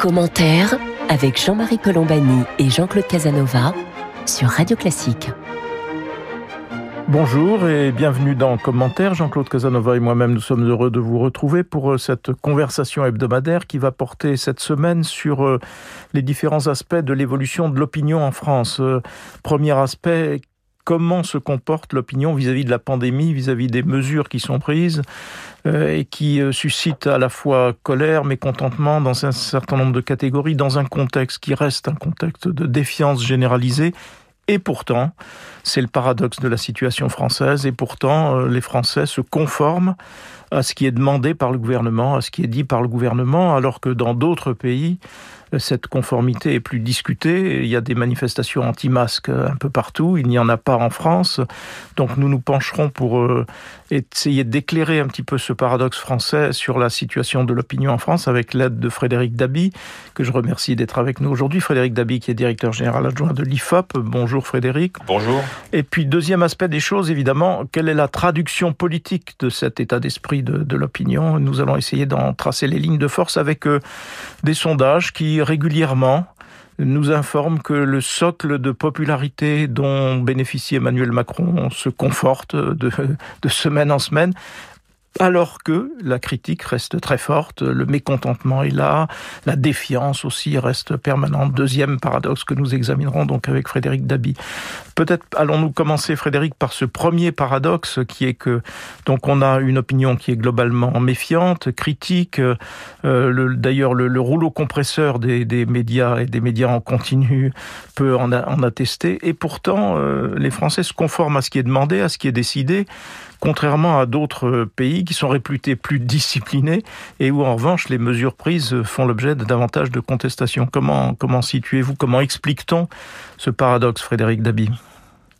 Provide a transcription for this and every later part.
Commentaire avec Jean-Marie Colombani et Jean-Claude Casanova sur Radio Classique. Bonjour et bienvenue dans Commentaire. Jean-Claude Casanova et moi-même, nous sommes heureux de vous retrouver pour euh, cette conversation hebdomadaire qui va porter cette semaine sur euh, les différents aspects de l'évolution de l'opinion en France. Euh, premier aspect, comment se comporte l'opinion vis-à-vis de la pandémie, vis-à-vis des mesures qui sont prises euh, et qui euh, suscitent à la fois colère, mécontentement dans un certain nombre de catégories, dans un contexte qui reste un contexte de défiance généralisée. Et pourtant, c'est le paradoxe de la situation française, et pourtant euh, les Français se conforment à ce qui est demandé par le gouvernement, à ce qui est dit par le gouvernement, alors que dans d'autres pays, cette conformité est plus discutée. Il y a des manifestations anti-masques un peu partout. Il n'y en a pas en France. Donc nous nous pencherons pour euh, essayer d'éclairer un petit peu ce paradoxe français sur la situation de l'opinion en France avec l'aide de Frédéric Dabi, que je remercie d'être avec nous aujourd'hui. Frédéric Dabi, qui est directeur général adjoint de l'IFOP. Bonjour Frédéric. Bonjour. Et puis deuxième aspect des choses, évidemment, quelle est la traduction politique de cet état d'esprit de, de l'opinion? Nous allons essayer d'en tracer les lignes de force avec euh, des sondages qui régulièrement nous informe que le socle de popularité dont bénéficie Emmanuel Macron se conforte de, de semaine en semaine alors que la critique reste très forte, le mécontentement est là, la défiance aussi reste permanente. Deuxième paradoxe que nous examinerons donc avec Frédéric Dabi. Peut-être allons-nous commencer, Frédéric, par ce premier paradoxe qui est que donc on a une opinion qui est globalement méfiante, critique. Euh, D'ailleurs, le, le, rouleau compresseur des, médias et des médias en continu peut en, en attester. Et pourtant, euh, les Français se conforment à ce qui est demandé, à ce qui est décidé contrairement à d'autres pays qui sont réputés plus disciplinés et où en revanche les mesures prises font l'objet de davantage de contestations. Comment, comment situez-vous, comment explique-t-on ce paradoxe, Frédéric Dabi?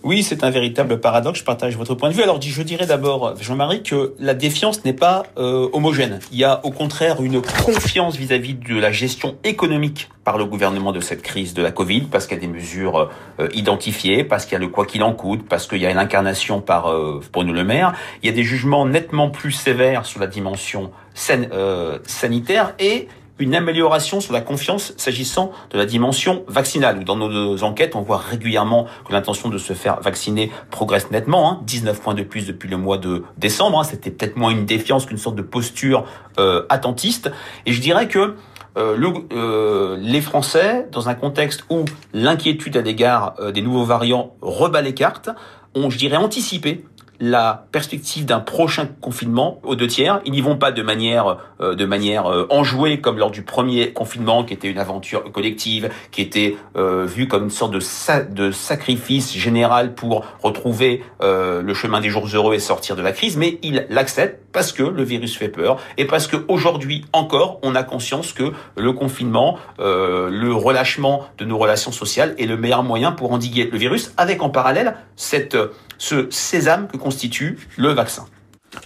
Oui, c'est un véritable paradoxe. Je partage votre point de vue. Alors, je dirais d'abord, Jean-Marie, que la défiance n'est pas euh, homogène. Il y a au contraire une confiance vis-à-vis -vis de la gestion économique par le gouvernement de cette crise de la Covid, parce qu'il y a des mesures euh, identifiées, parce qu'il y a le quoi qu'il en coûte, parce qu'il y a une incarnation par euh, Bruno Le Maire. Il y a des jugements nettement plus sévères sur la dimension euh, sanitaire et une amélioration sur la confiance s'agissant de la dimension vaccinale. Dans nos enquêtes, on voit régulièrement que l'intention de se faire vacciner progresse nettement. Hein, 19 points de plus depuis le mois de décembre. Hein, C'était peut-être moins une défiance qu'une sorte de posture euh, attentiste. Et je dirais que euh, euh, les Français, dans un contexte où l'inquiétude à l'égard des nouveaux variants rebat les cartes, ont, je dirais, anticipé la perspective d'un prochain confinement aux deux tiers. Ils n'y vont pas de manière euh, de manière euh, enjouée comme lors du premier confinement, qui était une aventure collective, qui était euh, vue comme une sorte de, sa de sacrifice général pour retrouver euh, le chemin des jours heureux et sortir de la crise. Mais ils l'acceptent parce que le virus fait peur et parce que aujourd'hui encore, on a conscience que le confinement, euh, le relâchement de nos relations sociales est le meilleur moyen pour endiguer le virus, avec en parallèle cette ce sésame que constitue le vaccin.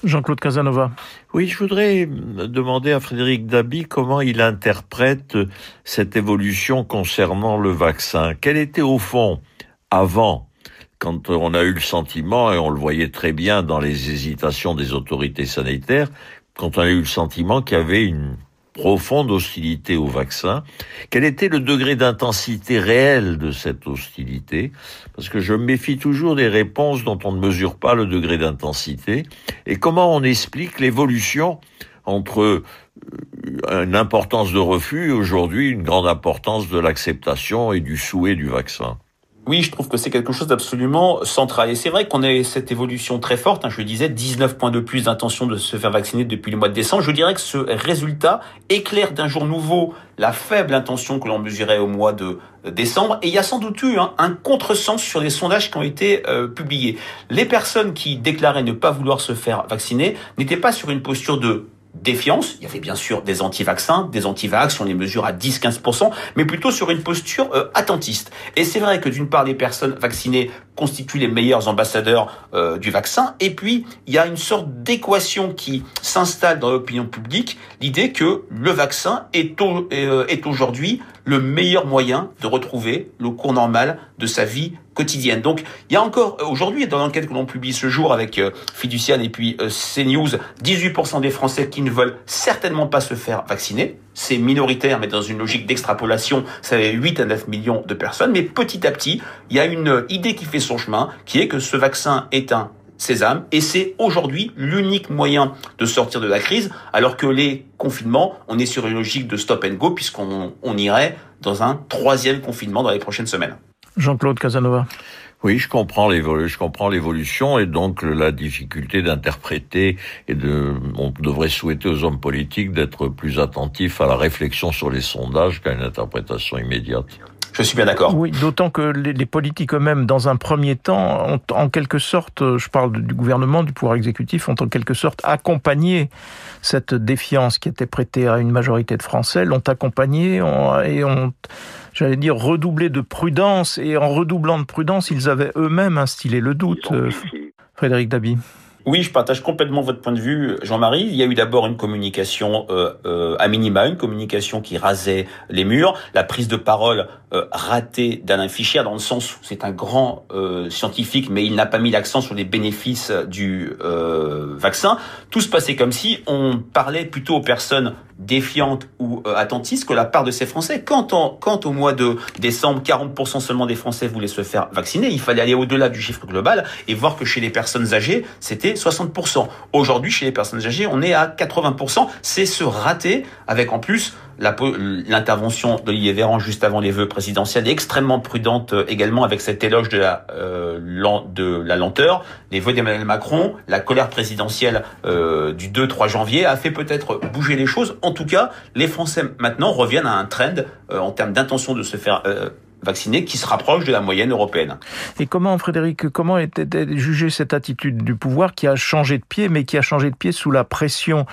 Jean-Claude Casanova. Oui, je voudrais demander à Frédéric Dabi comment il interprète cette évolution concernant le vaccin. Quel était au fond, avant, quand on a eu le sentiment, et on le voyait très bien dans les hésitations des autorités sanitaires, quand on a eu le sentiment qu'il y avait une profonde hostilité au vaccin. Quel était le degré d'intensité réelle de cette hostilité? Parce que je méfie toujours des réponses dont on ne mesure pas le degré d'intensité. Et comment on explique l'évolution entre euh, une importance de refus et aujourd'hui une grande importance de l'acceptation et du souhait du vaccin? Oui, je trouve que c'est quelque chose d'absolument central. Et c'est vrai qu'on a cette évolution très forte. Hein, je le disais, 19 points de plus d'intention de se faire vacciner depuis le mois de décembre. Je dirais que ce résultat éclaire d'un jour nouveau la faible intention que l'on mesurait au mois de décembre. Et il y a sans doute eu hein, un contresens sur les sondages qui ont été euh, publiés. Les personnes qui déclaraient ne pas vouloir se faire vacciner n'étaient pas sur une posture de défiance. Il y avait bien sûr des anti-vaccins, des anti-vax, on les mesure à 10-15%, mais plutôt sur une posture euh, attentiste. Et c'est vrai que d'une part, les personnes vaccinées constituent les meilleurs ambassadeurs euh, du vaccin, et puis il y a une sorte d'équation qui s'installe dans l'opinion publique, l'idée que le vaccin est, euh, est aujourd'hui le meilleur moyen de retrouver le cours normal de sa vie quotidienne. Donc il y a encore euh, aujourd'hui dans l'enquête que l'on publie ce jour avec euh, Fiducian et puis euh, CNews, 18% des Français qui ne veulent certainement pas se faire vacciner. C'est minoritaire, mais dans une logique d'extrapolation, ça fait 8 à 9 millions de personnes. Mais petit à petit, il y a une idée qui fait son chemin, qui est que ce vaccin est un sésame et c'est aujourd'hui l'unique moyen de sortir de la crise, alors que les confinements, on est sur une logique de stop and go puisqu'on on irait dans un troisième confinement dans les prochaines semaines. Jean-Claude Casanova. Oui, je comprends l'évolution, je comprends l'évolution et donc la difficulté d'interpréter et de, on devrait souhaiter aux hommes politiques d'être plus attentifs à la réflexion sur les sondages qu'à une interprétation immédiate. Je suis bien d'accord. Oui, d'autant que les, les politiques eux-mêmes, dans un premier temps, ont en quelque sorte, je parle du gouvernement, du pouvoir exécutif, ont en quelque sorte accompagné cette défiance qui était prêtée à une majorité de Français, l'ont accompagné et ont j'allais dire, redoublé de prudence, et en redoublant de prudence, ils avaient eux-mêmes instillé le doute. Euh, Frédéric Dabi. Oui, je partage complètement votre point de vue, Jean-Marie. Il y a eu d'abord une communication euh, euh, à minima, une communication qui rasait les murs, la prise de parole euh, ratée d'Alain Fischer, dans le sens où c'est un grand euh, scientifique, mais il n'a pas mis l'accent sur les bénéfices du euh, vaccin. Tout se passait comme si on parlait plutôt aux personnes défiantes ou euh, attentistes que la part de ces Français. Quand, on, quand au mois de décembre, 40% seulement des Français voulaient se faire vacciner, il fallait aller au-delà du chiffre global et voir que chez les personnes âgées, c'était 60%. Aujourd'hui, chez les personnes âgées, on est à 80%. C'est se rater avec en plus l'intervention d'Olivier Véran juste avant les vœux présidentiels extrêmement prudente euh, également avec cet éloge de la, euh, de la lenteur. Les vœux d'Emmanuel Macron, la colère présidentielle euh, du 2-3 janvier a fait peut-être bouger les choses. En tout cas, les Français maintenant reviennent à un trend en termes d'intention de se faire vaccinés qui se rapproche de la moyenne européenne. Et comment, Frédéric, comment était jugée cette attitude du pouvoir qui a changé de pied, mais qui a changé de pied sous la pression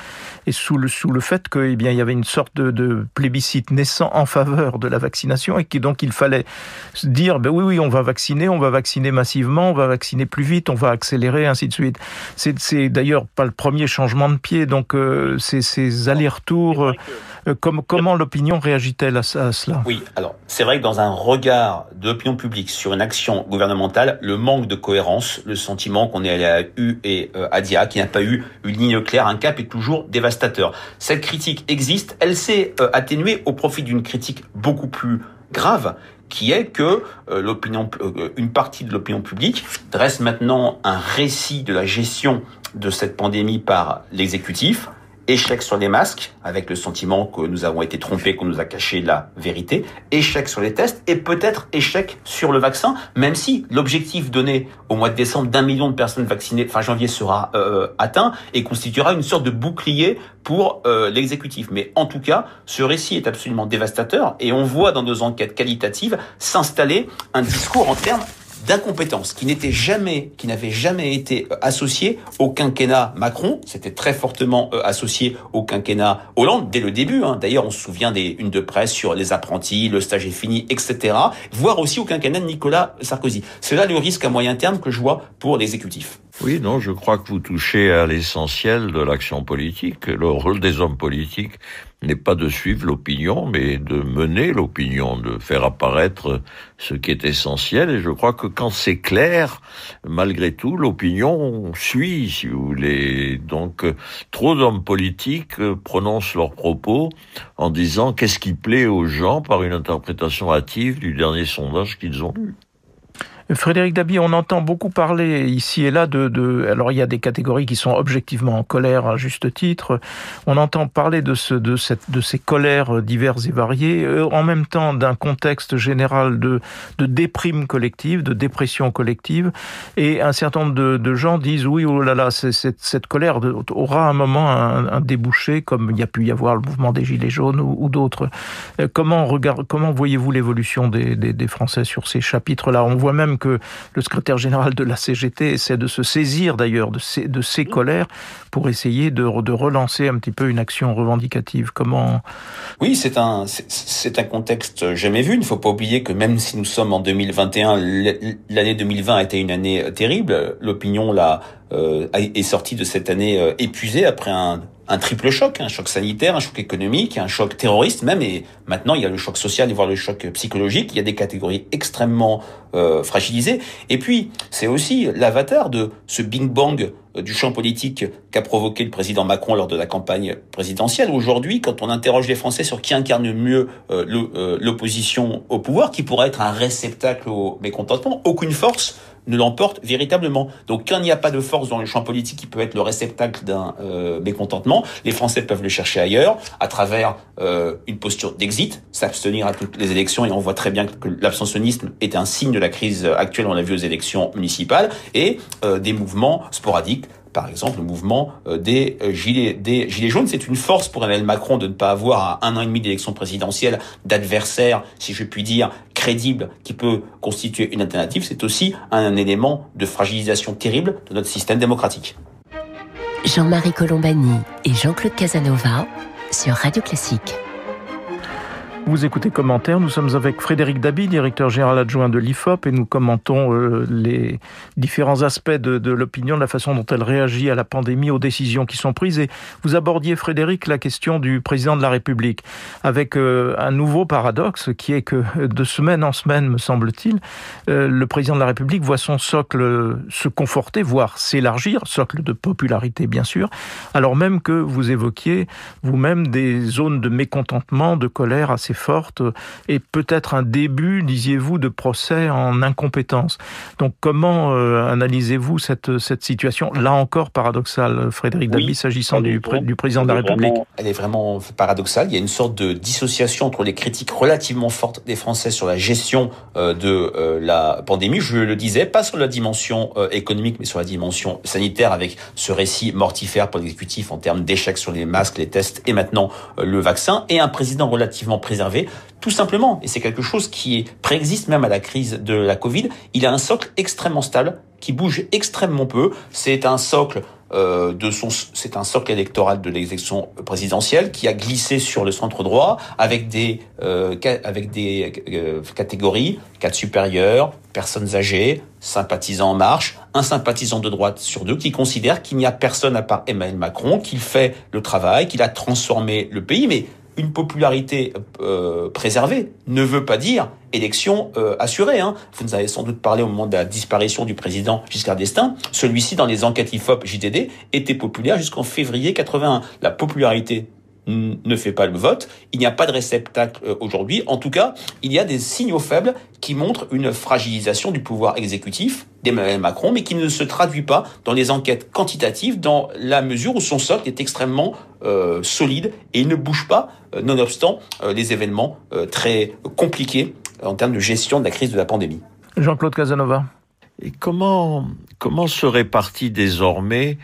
et sous le, sous le fait qu'il eh y avait une sorte de, de, plébiscite naissant en faveur de la vaccination et qui donc il fallait se dire, ben oui, oui, on va vacciner, on va vacciner massivement, on va vacciner plus vite, on va accélérer, ainsi de suite. C'est d'ailleurs pas le premier changement de pied, donc euh, ces, ces allers-retours, euh, comme, comment l'opinion réagit-elle à, à, cela? Oui, alors c'est vrai que dans un regard de l'opinion publique sur une action gouvernementale, le manque de cohérence, le sentiment qu'on est allé à U et euh, à DIA, qui n'a pas eu une ligne claire, un cap est toujours dévastateur. Cette critique existe, elle s'est euh, atténuée au profit d'une critique beaucoup plus grave qui est que euh, l'opinion, une partie de l'opinion publique dresse maintenant un récit de la gestion de cette pandémie par l'exécutif, échec sur les masques, avec le sentiment que nous avons été trompés, qu'on nous a caché la vérité, échec sur les tests et peut-être échec sur le vaccin, même si l'objectif donné au mois de décembre d'un million de personnes vaccinées fin janvier sera euh, atteint et constituera une sorte de bouclier pour euh, l'exécutif. Mais en tout cas, ce récit est absolument dévastateur et on voit dans nos enquêtes qualitatives s'installer un discours en termes d'incompétence qui n'était jamais, qui n'avait jamais été euh, associé au quinquennat Macron. C'était très fortement euh, associé au quinquennat Hollande dès le début. Hein. D'ailleurs, on se souvient des unes de presse sur les apprentis, le stage est fini, etc. Voire aussi au quinquennat de Nicolas Sarkozy. C'est là le risque à moyen terme que je vois pour l'exécutif. Oui, non, je crois que vous touchez à l'essentiel de l'action politique. Le rôle des hommes politiques n'est pas de suivre l'opinion, mais de mener l'opinion, de faire apparaître ce qui est essentiel. Et je crois que quand c'est clair, malgré tout, l'opinion suit, si vous voulez. Donc, trop d'hommes politiques prononcent leurs propos en disant qu'est-ce qui plaît aux gens par une interprétation hâtive du dernier sondage qu'ils ont lu. Frédéric Dabi, on entend beaucoup parler ici et là de, alors il y a des catégories qui sont objectivement en colère à juste titre. On entend parler de ces colères diverses et variées, euh, en même temps d'un contexte général de, déprime collective, de dépression collective, et un certain nombre de, gens disent oui, oh là là, cette, colère aura un moment un, débouché, comme il y a pu y avoir le mouvement des gilets jaunes ou, d'autres. Euh, comment voyez-vous l'évolution des, des, des Français sur ces chapitres-là? On voit même que le secrétaire général de la CGT essaie de se saisir d'ailleurs de ces, de ces colères pour essayer de, relancer un petit peu une action revendicative. Comment? Oui, c'est un contexte jamais vu. Il ne faut pas oublier que même si nous sommes en 2021, l'année 2020 a été une année terrible. L'opinion là euh, est sortie de cette année euh, épuisée après un un triple choc, un choc sanitaire, un choc économique, un choc terroriste même, et maintenant il y a le choc social voire le choc psychologique. Il y a des catégories extrêmement euh, fragilisées. Et puis c'est aussi l'avatar de ce Bing Bang euh, du champ politique qu'a provoqué le président Macron lors de la campagne présidentielle. Aujourd'hui, quand on interroge les Français sur qui incarne mieux euh, l'opposition au pouvoir, qui pourrait être un réceptacle au mécontentement, aucune force ne l'emporte véritablement. Donc quand il n'y a pas de force dans le champ politique qui peut être le réceptacle d'un euh, mécontentement, les Français peuvent le chercher ailleurs, à travers euh, une posture d'exit, s'abstenir à toutes les élections, et on voit très bien que l'abstentionnisme est un signe de la crise actuelle, on l'a vu aux élections municipales, et euh, des mouvements sporadiques par exemple, le mouvement euh, des euh, gilets, des gilets jaunes. C'est une force pour Emmanuel Macron de ne pas avoir à un an et demi d'élection présidentielle d'adversaire, si je puis dire, crédible, qui peut constituer une alternative. C'est aussi un élément de fragilisation terrible de notre système démocratique. Jean-Marie Colombani et Jean-Claude Casanova sur Radio Classique. Vous écoutez Commentaire, nous sommes avec Frédéric Dabi, directeur général adjoint de l'IFOP, et nous commentons euh, les différents aspects de, l'opinion, de la façon dont elle réagit à la pandémie, aux décisions qui sont prises. Et vous abordiez, Frédéric, la question du président de la République, avec euh, un nouveau paradoxe qui est que de semaine en semaine, me semble-t-il, euh, le président de la République voit son socle se conforter, voire s'élargir, socle de popularité bien sûr, alors même que vous évoquiez vous-même des zones de mécontentement, de colère assez forte et peut-être un début, disiez-vous, de procès en incompétence. Donc comment euh, analysez-vous cette, cette situation, là encore paradoxale, Frédéric oui, s'agissant du, du, président de la République? Elle est vraiment paradoxale. Il y a une sorte de dissociation entre les critiques relativement fortes des Français sur la gestion euh, de euh, la pandémie, je le disais, pas sur la dimension économique, mais sur la dimension sanitaire, avec ce récit mortifère pour l'exécutif en termes d'échecs sur les masques, les tests et maintenant le vaccin, et un président relativement tout simplement, et c'est quelque chose qui préexiste même à la crise de la Covid, il a un socle extrêmement stable, qui bouge extrêmement peu. C'est un socle euh, de son, c'est électoral de l'élection présidentielle qui a glissé sur le centre droit avec des euh, euh, catégories, cadres supérieurs, personnes âgées, sympathisants en marche, un sympathisant de droite sur deux qui considère qu'il n'y a personne à part Emmanuel Macron, qu'il fait le travail, qu'il a transformé le pays, mais une popularité euh, préservée ne veut pas dire élection euh, assurée. Hein. Vous nous avez sans doute parlé au moment de la disparition du président Giscard d'Estaing. Celui-ci, dans les enquêtes IFOP JTD, était populaire jusqu'en février 81. La popularité ne fait pas le vote. Il n'y a pas de réceptacle euh, aujourd'hui. En tout cas, il y a des signaux faibles qui montrent une fragilisation du pouvoir exécutif d'Emmanuel Macron, mais qui ne se traduit pas dans les enquêtes quantitatives, dans la mesure où son socle est extrêmement euh, solide et il ne bouge pas, euh, nonobstant les événements très compliqués en termes de gestion de la crise de la pandémie. Jean-Claude Casanova. Et comment, comment se répartit désormais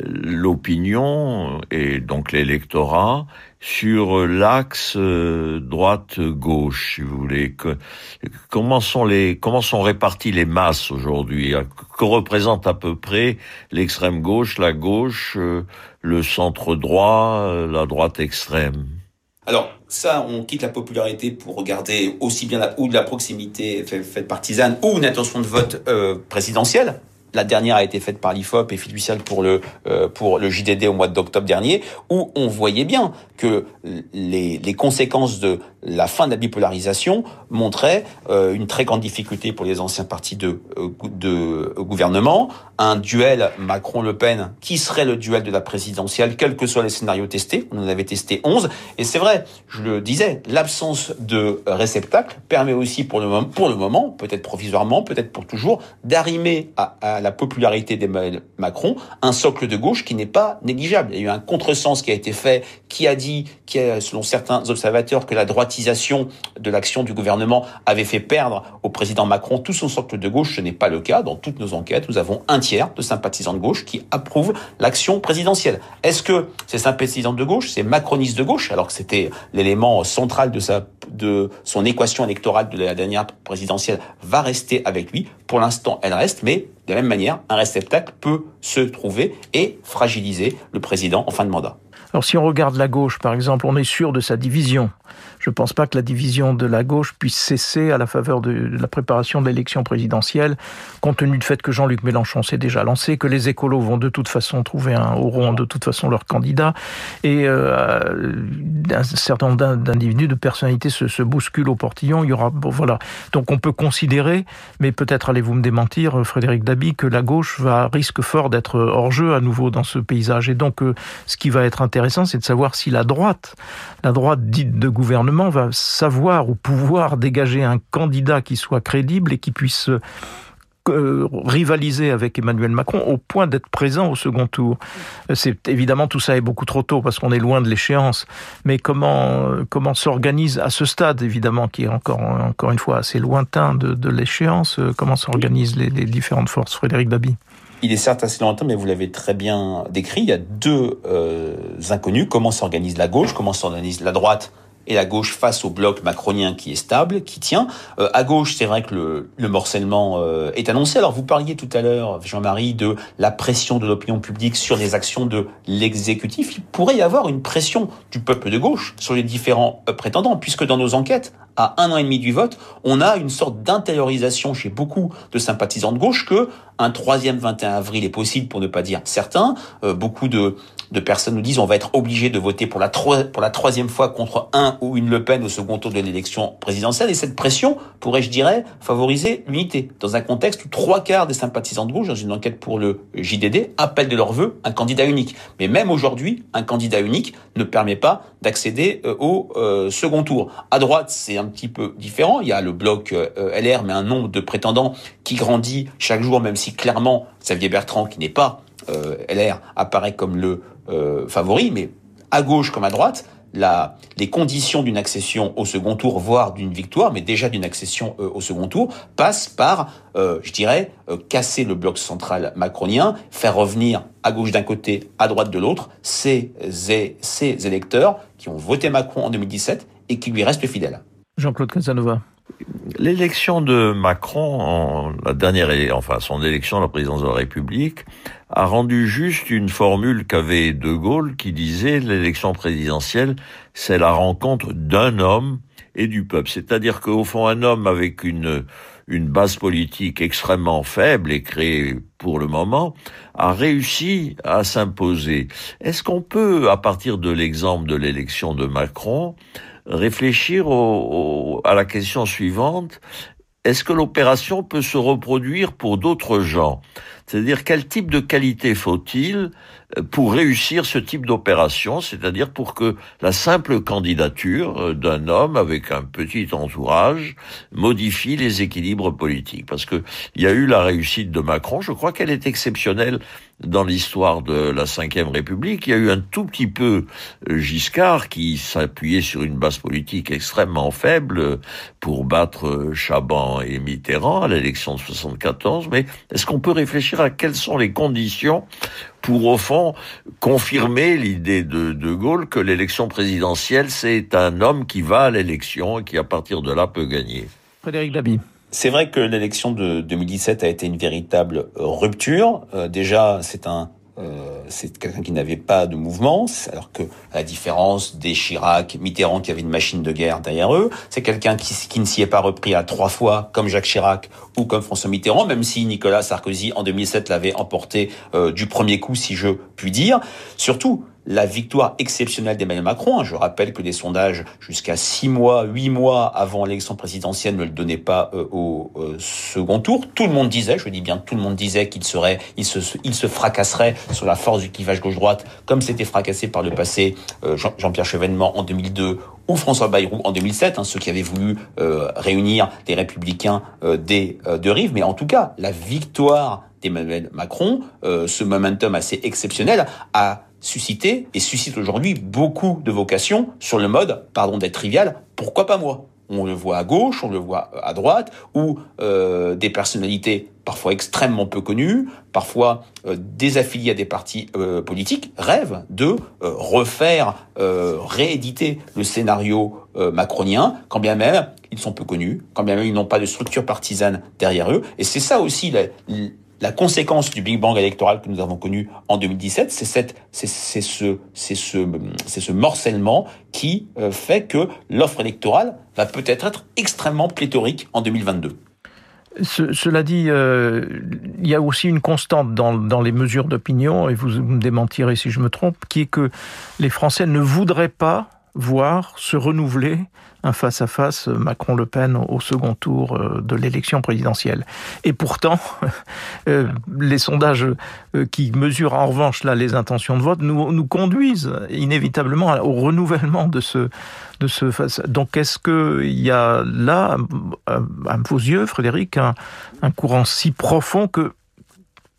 l'opinion et donc l'électorat sur l'axe euh, droite-gauche, si vous voulez. comment sont les comment sont réparties les masses aujourd'hui? Que représente à peu près l'extrême gauche, la gauche, euh, le centre droit, euh, la droite extrême? Alors ça, on quitte la popularité pour regarder aussi bien la, ou de la proximité faite partisane ou une intention de vote présidentielle. La dernière a été faite par l'IFOP et fiduciale pour le euh, pour le JDD au mois d'octobre dernier, où on voyait bien que les, les conséquences de la fin de la bipolarisation montrait euh, une très grande difficulté pour les anciens partis de, euh, de gouvernement, un duel Macron-Le Pen qui serait le duel de la présidentielle, quels que soient les scénarios testés. On en avait testé 11. Et c'est vrai, je le disais, l'absence de réceptacle permet aussi pour le moment, pour le moment peut-être provisoirement, peut-être pour toujours, d'arrimer à, à, la popularité d'Emmanuel Macron un socle de gauche qui n'est pas négligeable. Il y a eu un contresens qui a été fait, qui a dit, qui a, selon certains observateurs, que la droite de l'action du gouvernement avait fait perdre au président Macron tout son socle de gauche. Ce n'est pas le cas. Dans toutes nos enquêtes, nous avons un tiers de sympathisants de gauche qui approuvent l'action présidentielle. Est-ce que ces sympathisants de gauche, ces macronistes de gauche, alors que c'était l'élément central de sa son équation électorale de la dernière présidentielle, va rester avec lui Pour l'instant, elle reste, mais de la même manière, un réceptacle peut se trouver et fragiliser le président en fin de mandat. Alors si on regarde la gauche, par exemple, on est sûr de sa division. Je ne pense pas que la division de la gauche puisse cesser à la faveur de, la préparation de l'élection présidentielle, compte tenu du fait que Jean-Luc Mélenchon s'est déjà lancé, que les écolos vont de toute façon trouver un, auront de toute façon leur candidat, et euh, un certain nombre d'individus, de personnalités se, bousculent au portillon. Il y aura, voilà. Donc on peut considérer, mais peut-être allez-vous me démentir, Frédéric Dabi, que la gauche va risque fort d'être hors jeu à nouveau dans ce paysage. Et donc, euh, ce qui va être intéressant, c'est de savoir si la droite, la droite dite de gouvernement, va savoir ou pouvoir dégager un candidat qui soit crédible et qui puisse euh, rivaliser avec Emmanuel Macron au point d'être présent au second tour. C'est évidemment tout ça est beaucoup trop tôt parce qu'on est loin de l'échéance. Mais comment comment s'organise à ce stade évidemment qui est encore encore une fois assez lointain de, l'échéance euh, Comment s'organisent les, les, différentes forces, Frédéric Babi? Il est certes assez lointain, mais vous l'avez très bien décrit. Il y a deux euh, inconnus. Comment s'organise la gauche? Comment s'organise la droite et la gauche face au bloc macronien qui est stable, qui tient? Euh, à gauche, c'est vrai que le, le morcellement euh, est annoncé. Alors vous parliez tout à l'heure, Jean-Marie, de la pression de l'opinion publique sur les actions de l'exécutif. Il pourrait y avoir une pression du peuple de gauche sur les différents euh, prétendants, puisque dans nos enquêtes, à un an et demi du vote, on a une sorte d'intériorisation chez beaucoup de sympathisants de gauche que un troisième 21 avril est possible, pour ne pas dire certain. Euh, beaucoup de, de personnes nous disent on va être obligé de voter pour la, pour la troisième fois contre un ou une Le Pen au second tour de l'élection présidentielle. Et cette pression pourrait, je dirais, favoriser l'unité. Dans un contexte où trois quarts des sympathisants de gauche, dans une enquête pour le JDD, appellent de leur vœu un candidat unique. Mais même aujourd'hui, un candidat unique ne permet pas d'accéder euh, au euh, second tour. À droite, c'est un petit peu différent. Il y a le bloc LR, mais un nombre de prétendants qui grandit chaque jour, même si clairement Xavier Bertrand, qui n'est pas euh, LR, apparaît comme le euh, favori, mais à gauche comme à droite, la, les conditions d'une accession au second tour, voire d'une victoire, mais déjà d'une accession euh, au second tour, passent par, je dirais, casser le bloc central macronien, faire revenir à gauche d'un côté, à droite de l'autre, ces, ces électeurs qui ont voté Macron en 2017 et qui lui restent fidèles. Jean-Claude Casanova. L'élection de Macron, la dernière, enfin son élection à la présidence de la République, a rendu juste une formule qu'avait De Gaulle qui disait l'élection présidentielle, c'est la rencontre d'un homme et du peuple. C'est-à-dire qu'au fond, un homme avec une, une base politique extrêmement faible et créée pour le moment, a réussi à s'imposer. Est-ce qu'on peut, à partir de l'exemple de l'élection de Macron, réfléchir à la question suivante. Est-ce que l'opération peut se reproduire pour d'autres gens? C'est-à-dire quel type de qualité faut-il pour réussir ce type d'opération, c'est-à-dire pour que la simple candidature euh, d'un homme avec un petit entourage modifie les équilibres politiques. Parce que il y a eu la réussite de Macron, je crois qu'elle est exceptionnelle dans l'histoire de la Ve République. Il y a eu un tout petit peu euh, Giscard qui s'appuyait sur une base politique extrêmement faible pour battre euh, Chaban et Mitterrand à l'élection de 74. Mais est-ce qu'on peut réfléchir à quelles sont les conditions pour au fond confirmer l'idée de De Gaulle que l'élection présidentielle, c'est un homme qui va à l'élection et qui à partir de là peut gagner. Frédéric Dabi. C'est vrai que l'élection de 2017 a été une véritable rupture. Euh, déjà, c'est un euh, c'est quelqu'un qui n'avait pas de mouvement, alors que, à la différence des Chirac, Mitterrand qui avait une machine de guerre derrière eux, c'est quelqu'un qui, ne s'y est pas repris à trois fois, comme Jacques Chirac ou comme François Mitterrand, même si Nicolas Sarkozy en 2007 l'avait emporté euh, du premier coup, si je puis dire. Surtout, la victoire exceptionnelle d'Emmanuel Macron. Hein. Je rappelle que des sondages jusqu'à six mois, huit mois avant l'élection présidentielle ne le donnaient pas euh, au euh, second tour. Tout le monde disait, je dis bien tout le monde disait qu'il serait, il se, il se fracasserait sur la force du clivage gauche-droite, comme c'était fracassé par le passé euh, Jean-Pierre Chevènement en 2002 ou François Bayrou en 2007, hein, ceux qui avaient voulu réunir des républicains des deux rives. Mais en tout cas, la victoire d'Emmanuel Macron, ce momentum assez exceptionnel, a suscité et suscite aujourd'hui beaucoup de vocations sur le mode, pardon d'être trivial, pourquoi pas moi? On le voit à gauche, on le voit à droite, où euh, des personnalités parfois extrêmement peu connues, parfois euh, désaffiliées à des partis euh, politiques, rêvent de refaire, rééditer le scénario macronien, quand bien même ils sont peu connus, quand bien même ils n'ont pas de structure partisane derrière eux. Et c'est ça aussi la conséquence du Big Bang électoral que nous avons connu en 2017, c'est ce, morcellement qui euh, fait que l'offre électorale va peut-être être extrêmement pléthorique en 2022. cela dit, euh, il y a aussi une constante dans les mesures d'opinion, et vous me démentirez si je me trompe, qui est que les Français ne voudraient pas voir se renouveler un face-à-face Macron-Le Pen au second tour euh, de l'élection présidentielle. Et pourtant, euh, les sondages euh, qui mesurent en revanche là les intentions de vote nous, nous conduisent inévitablement au renouvellement de ce de ce face. Donc est-ce qu'il y a là, à vos yeux, Frédéric, un, un courant si profond que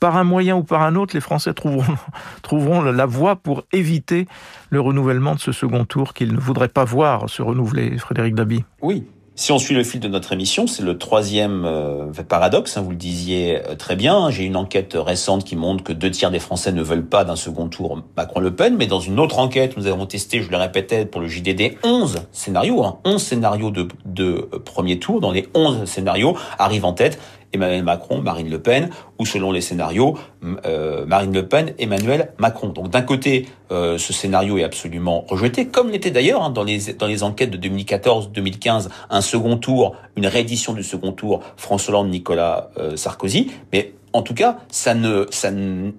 par un moyen ou par un autre, les Français trouveront, trouveront la voie pour éviter le renouvellement de ce second tour qu'ils ne voudraient pas voir se renouveler, Frédéric Dabi. Oui, si on suit le fil de notre émission, c'est le troisième euh, paradoxe, hein, vous le disiez euh, très bien. J'ai une enquête récente qui montre que deux tiers des Français ne veulent pas d'un second tour Macron-Le Pen, mais dans une autre enquête, nous avons testé, je le répétais, pour le JDD, 11 scénarios, hein, 11 scénarios de, de premier tour. Dans les 11 scénarios, arrive en tête Emmanuel Macron, Marine Le Pen, ou selon les scénarios, euh, Marine Le Pen, Emmanuel Macron. Donc d'un côté, euh, ce scénario est absolument rejeté, comme l'était d'ailleurs hein, dans, les, dans les enquêtes de 2014-2015, un second tour, une réédition du second tour, François Hollande, Nicolas euh, Sarkozy. Mais en tout cas, ça ne, ça,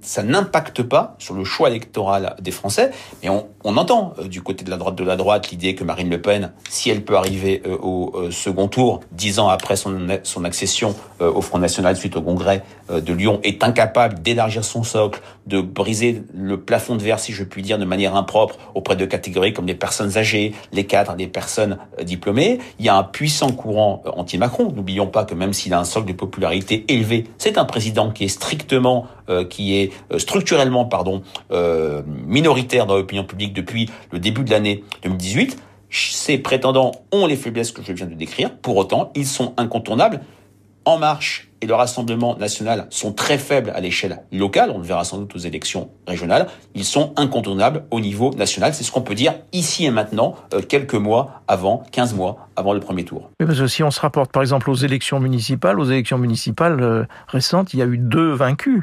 ça n'impacte pas sur le choix électoral des Français. On, on entend euh, du côté de la droite de la droite l'idée que Marine Le Pen, si elle peut arriver euh, au euh, second tour, dix ans après son, son accession au Front National suite au Congrès de Lyon, est incapable d'élargir son socle, de briser le plafond de verre, si je puis dire, de manière impropre auprès de catégories comme les personnes âgées, les cadres, les personnes diplômées. Il y a un puissant courant anti-Macron. N'oublions pas que même s'il a un socle de popularité élevé, c'est un président qui est strictement, euh, qui est euh, structurellement, pardon, euh, minoritaire dans l'opinion publique depuis le début de l'année 2018. Ces prétendants ont les faiblesses que je viens de décrire. Pour autant, ils sont incontournables. En Marche et le Rassemblement national sont très faibles à l'échelle locale, on le verra sans doute aux élections régionales, ils sont incontournables au niveau national. C'est ce qu'on peut dire ici et maintenant, euh, quelques mois avant, 15 mois avant le premier tour. Mais parce que si on se rapporte par exemple aux élections municipales, aux élections municipales euh, récentes, il y a eu deux vaincus.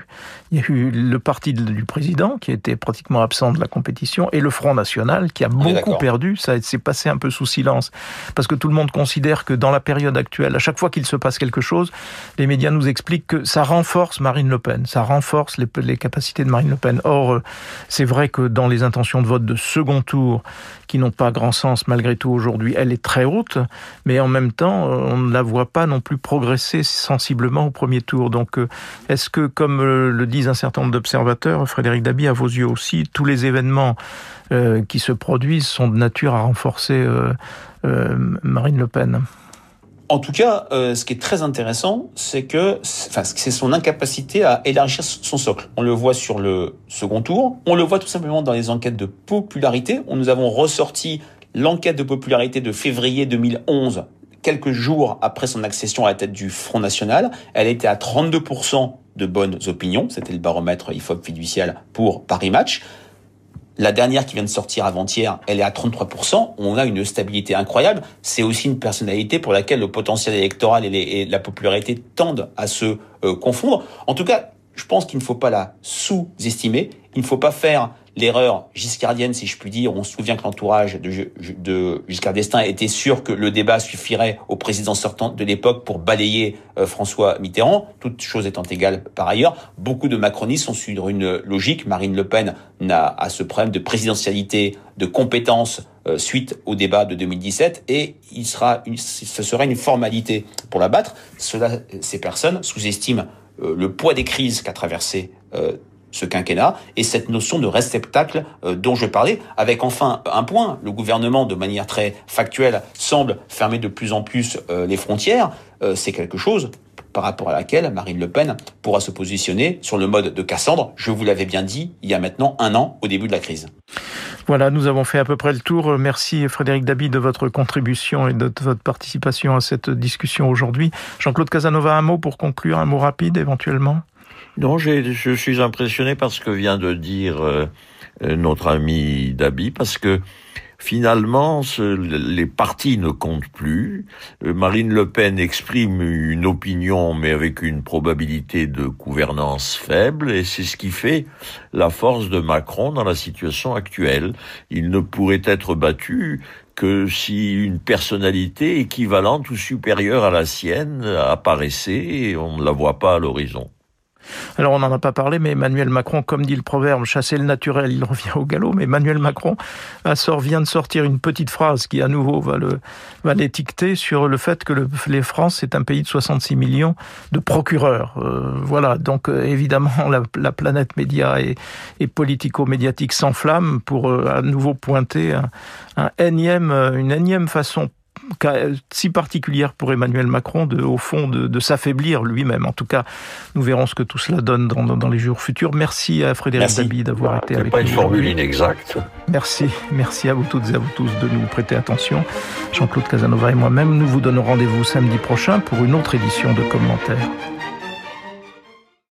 Il y a eu le parti du président qui était pratiquement absent de la compétition et le Front National qui a beaucoup perdu. Ça s'est passé un peu sous silence parce que tout le monde considère que dans la période actuelle, à chaque fois qu'il se passe quelque chose, les médias nous explique que ça renforce Marine Le Pen, ça renforce les, les capacités de Marine Le Pen. Or, euh, c'est vrai que dans les intentions de vote de second tour, qui n'ont pas grand sens malgré tout aujourd'hui, elle est très haute, mais en même temps, euh, on ne la voit pas non plus progresser sensiblement au premier tour. Donc, euh, est-ce que, comme le disent un certain nombre d'observateurs, Frédéric Dabi, à vos yeux aussi, tous les événements qui se produisent sont de nature à renforcer Marine Le Pen? En tout cas, euh, ce qui est très intéressant, c'est que, enfin, c'est son incapacité à élargir son socle. On le voit sur le second tour. On le voit tout simplement dans les enquêtes de popularité. Nous avons ressorti l'enquête de popularité de février 2011, quelques jours après son accession à la tête du Front National. Elle était à 32% de bonnes opinions. C'était le baromètre IFOP fiducial pour Paris Match. La dernière qui vient de sortir avant-hier, elle est à 33%. On a une stabilité incroyable. C'est aussi une personnalité pour laquelle le potentiel électoral et, la popularité tendent à se euh, confondre. En tout cas, je pense qu'il ne faut pas la sous-estimer. Il ne faut pas faire l'erreur giscardienne, si je puis dire. On se souvient que l'entourage de, Giscard d'Estaing était sûr que le débat suffirait au président sortant de l'époque pour balayer euh, François Mitterrand, toutes choses étant égales par ailleurs. Beaucoup de macronistes sont sur une logique. Marine Le Pen n'a à ce problème de présidentialité, de compétences euh, suite au débat de 2017 et il sera une, ce serait une formalité pour la battre. Cela, ces personnes sous-estiment euh, le poids des crises qu'a traversé ce quinquennat et cette notion de réceptacle euh, dont je parlais, avec enfin un point, le gouvernement de manière très factuelle semble fermer de plus en plus euh, les frontières, euh, c'est quelque chose par rapport à laquelle Marine Le Pen pourra se positionner sur le mode de Cassandre, je vous l'avais bien dit, il y a maintenant un an au début de la crise. Voilà, nous avons fait à peu près le tour. Merci Frédéric Dabi de votre contribution et de votre participation à cette discussion aujourd'hui. Jean-Claude Casanova, un mot pour conclure, un mot rapide éventuellement? Non, je suis impressionné par ce que vient de dire euh, euh, notre ami Dabi, parce que finalement, les partis ne comptent plus. Euh, Marine Le Pen exprime une opinion, mais avec une probabilité de gouvernance faible, et c'est ce qui fait la force de Macron dans la situation actuelle. Il ne pourrait être battu que si une personnalité équivalente ou supérieure à la sienne apparaissait et on ne la voit pas à l'horizon. Alors on n'en a pas parlé, mais Emmanuel Macron, comme dit le proverbe, chasser le naturel, il revient au galop. Mais Emmanuel Macron vient de sortir une petite phrase qui à nouveau va l'étiqueter sur le fait que le, les France est un pays de 66 millions de procureurs. Euh, voilà, donc euh, évidemment la, planète média et, politico-médiatique s'enflamme pour euh, à nouveau pointer un, une énième façon si particulière pour Emmanuel Macron, de, au fond, de, s'affaiblir lui-même. En tout cas, nous verrons ce que tout cela donne dans, les jours futurs. Merci à Frédéric Dabi d'avoir été avec nous. pas une formule inexacte. Merci, merci à vous toutes et à vous tous de nous prêter attention. Jean-Claude Casanova et moi-même, nous vous donnons rendez-vous samedi prochain pour une autre édition de commentaires.